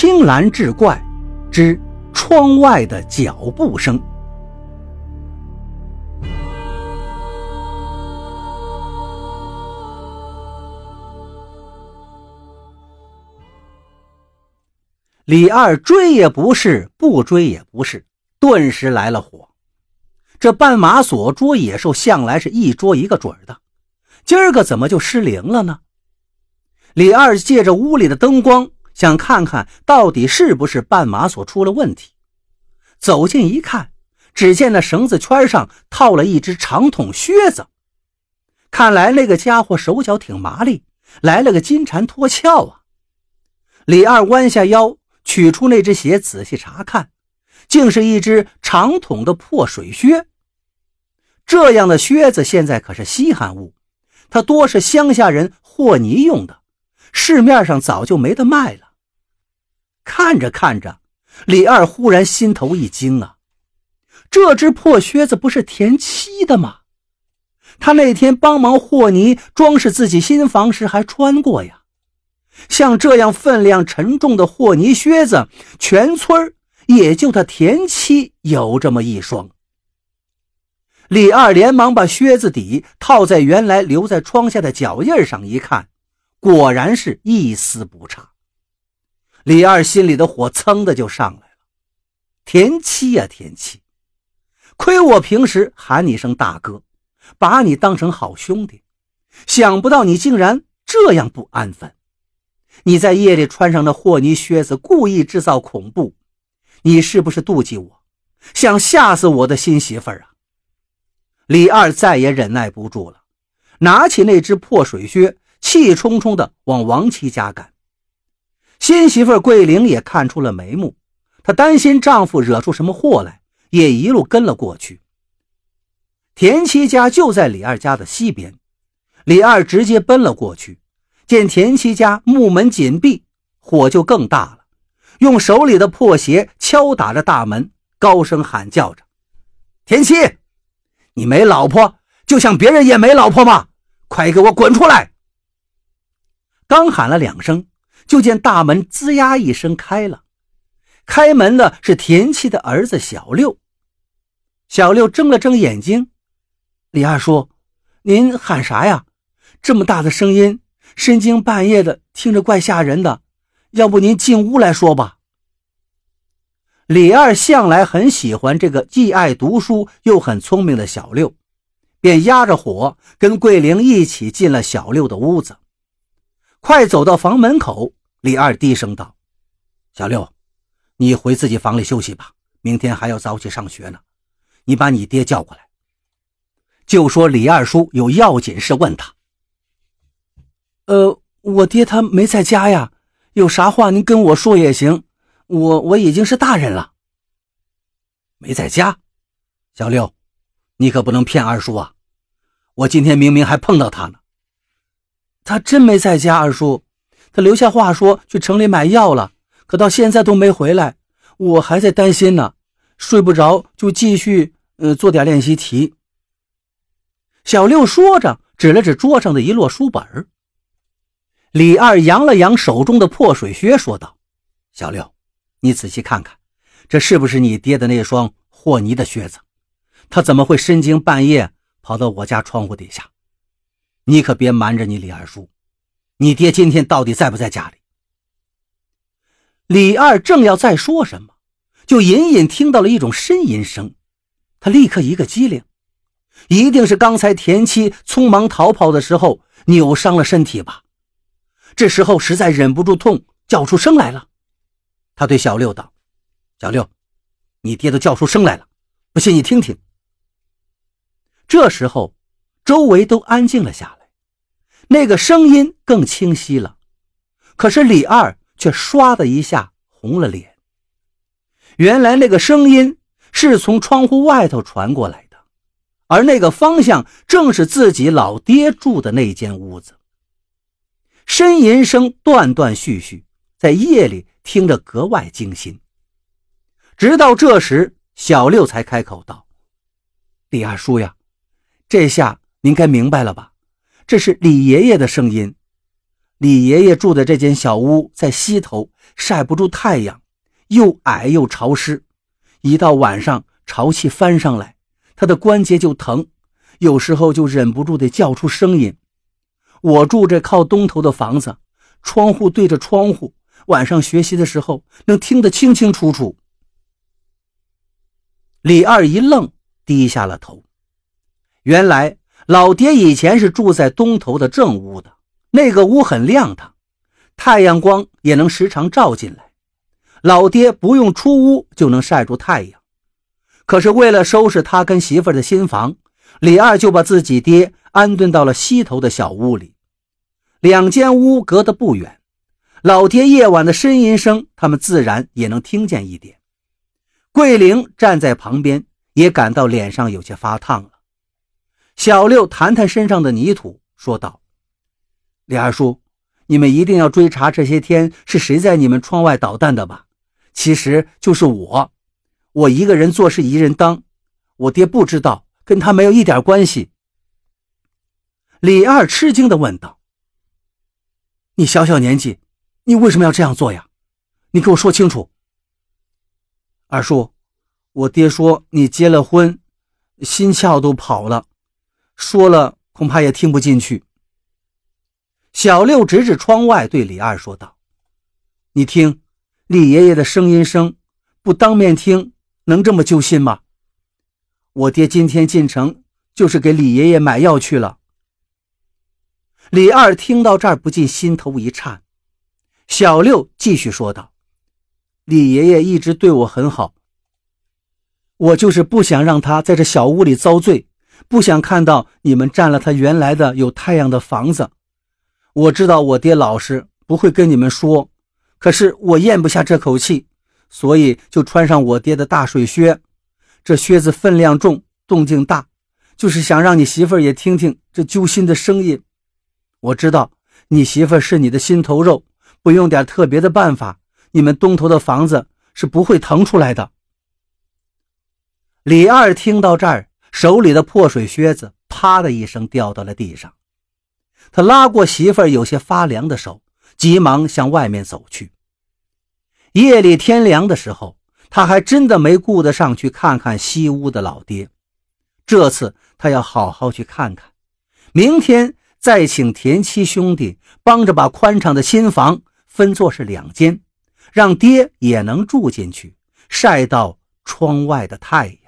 青蓝志怪之窗外的脚步声。李二追也不是，不追也不是，顿时来了火。这绊马索捉野兽向来是一捉一个准儿的，今儿个怎么就失灵了呢？李二借着屋里的灯光，想看看到底是不是绊马索出了问题。走近一看，只见那绳子圈上套了一只长筒靴子，看来那个家伙手脚挺麻利，来了个金蝉脱壳啊！李二弯下腰。取出那只鞋，仔细查看，竟是一只长筒的破水靴。这样的靴子现在可是稀罕物，它多是乡下人和泥用的，市面上早就没得卖了。看着看着，李二忽然心头一惊啊！这只破靴子不是田七的吗？他那天帮忙和泥装饰自己新房时还穿过呀。像这样分量沉重的和泥靴子，全村也就他田七有这么一双。李二连忙把靴子底套在原来留在窗下的脚印上，一看，果然是一丝不差。李二心里的火噌的就上来了。田七呀，田七，亏我平时喊你声大哥，把你当成好兄弟，想不到你竟然这样不安分。你在夜里穿上那和泥靴子，故意制造恐怖，你是不是妒忌我，想吓死我的新媳妇儿啊？李二再也忍耐不住了，拿起那只破水靴，气冲冲地往王七家赶。新媳妇桂玲也看出了眉目，她担心丈夫惹出什么祸来，也一路跟了过去。田七家就在李二家的西边，李二直接奔了过去。见田七家木门紧闭，火就更大了，用手里的破鞋敲打着大门，高声喊叫着：“田七，你没老婆，就像别人也没老婆吗？快给我滚出来！”刚喊了两声，就见大门吱呀一声开了，开门的是田七的儿子小六。小六睁了睁眼睛：“李二叔，您喊啥呀？这么大的声音！”深更半夜的，听着怪吓人的，要不您进屋来说吧。李二向来很喜欢这个既爱读书又很聪明的小六，便压着火跟桂玲一起进了小六的屋子。快走到房门口，李二低声道：“小六，你回自己房里休息吧，明天还要早起上学呢。你把你爹叫过来，就说李二叔有要紧事问他。”呃，我爹他没在家呀，有啥话您跟我说也行。我我已经是大人了，没在家。小六，你可不能骗二叔啊！我今天明明还碰到他呢。他真没在家，二叔，他留下话说去城里买药了，可到现在都没回来，我还在担心呢，睡不着就继续呃做点练习题。小六说着，指了指桌上的一摞书本李二扬了扬手中的破水靴，说道：“小六，你仔细看看，这是不是你爹的那双和泥的靴子？他怎么会深更半夜跑到我家窗户底下？你可别瞒着你李二叔，你爹今天到底在不在家里？”李二正要再说什么，就隐隐听到了一种呻吟声，他立刻一个机灵，一定是刚才田七匆忙逃跑的时候扭伤了身体吧。这时候实在忍不住痛，叫出声来了。他对小六道：“小六，你爹都叫出声来了，不信你听听。”这时候，周围都安静了下来，那个声音更清晰了。可是李二却唰的一下红了脸。原来那个声音是从窗户外头传过来的，而那个方向正是自己老爹住的那间屋子。呻吟声断断续续，在夜里听着格外惊心。直到这时，小六才开口道：“李二叔呀，这下您该明白了吧？这是李爷爷的声音。李爷爷住的这间小屋在西头，晒不住太阳，又矮又潮湿。一到晚上，潮气翻上来，他的关节就疼，有时候就忍不住得叫出声音。我住这靠东头的房子，窗户对着窗户，晚上学习的时候能听得清清楚楚。李二一愣，低下了头。原来老爹以前是住在东头的正屋的，那个屋很亮堂，太阳光也能时常照进来，老爹不用出屋就能晒住太阳。可是为了收拾他跟媳妇的新房，李二就把自己爹安顿到了西头的小屋里。两间屋隔得不远，老爹夜晚的呻吟声，他们自然也能听见一点。桂玲站在旁边，也感到脸上有些发烫了。小六弹弹身上的泥土，说道：“李二叔，你们一定要追查这些天是谁在你们窗外捣蛋的吧？其实就是我，我一个人做事一人当，我爹不知道，跟他没有一点关系。”李二吃惊地问道：“你小小年纪，你为什么要这样做呀？你给我说清楚。”二叔，我爹说你结了婚，心窍都跑了，说了恐怕也听不进去。小六指指窗外，对李二说道：“你听，李爷爷的声音声，不当面听，能这么揪心吗？我爹今天进城就是给李爷爷买药去了。”李二听到这儿，不禁心头一颤。小六继续说道。李爷爷一直对我很好，我就是不想让他在这小屋里遭罪，不想看到你们占了他原来的有太阳的房子。我知道我爹老实，不会跟你们说，可是我咽不下这口气，所以就穿上我爹的大水靴。这靴子分量重，动静大，就是想让你媳妇儿也听听这揪心的声音。我知道你媳妇儿是你的心头肉，不用点特别的办法。你们东头的房子是不会腾出来的。李二听到这儿，手里的破水靴子啪的一声掉到了地上。他拉过媳妇儿有些发凉的手，急忙向外面走去。夜里天凉的时候，他还真的没顾得上去看看西屋的老爹。这次他要好好去看看，明天再请田七兄弟帮着把宽敞的新房分作是两间。让爹也能住进去，晒到窗外的太阳。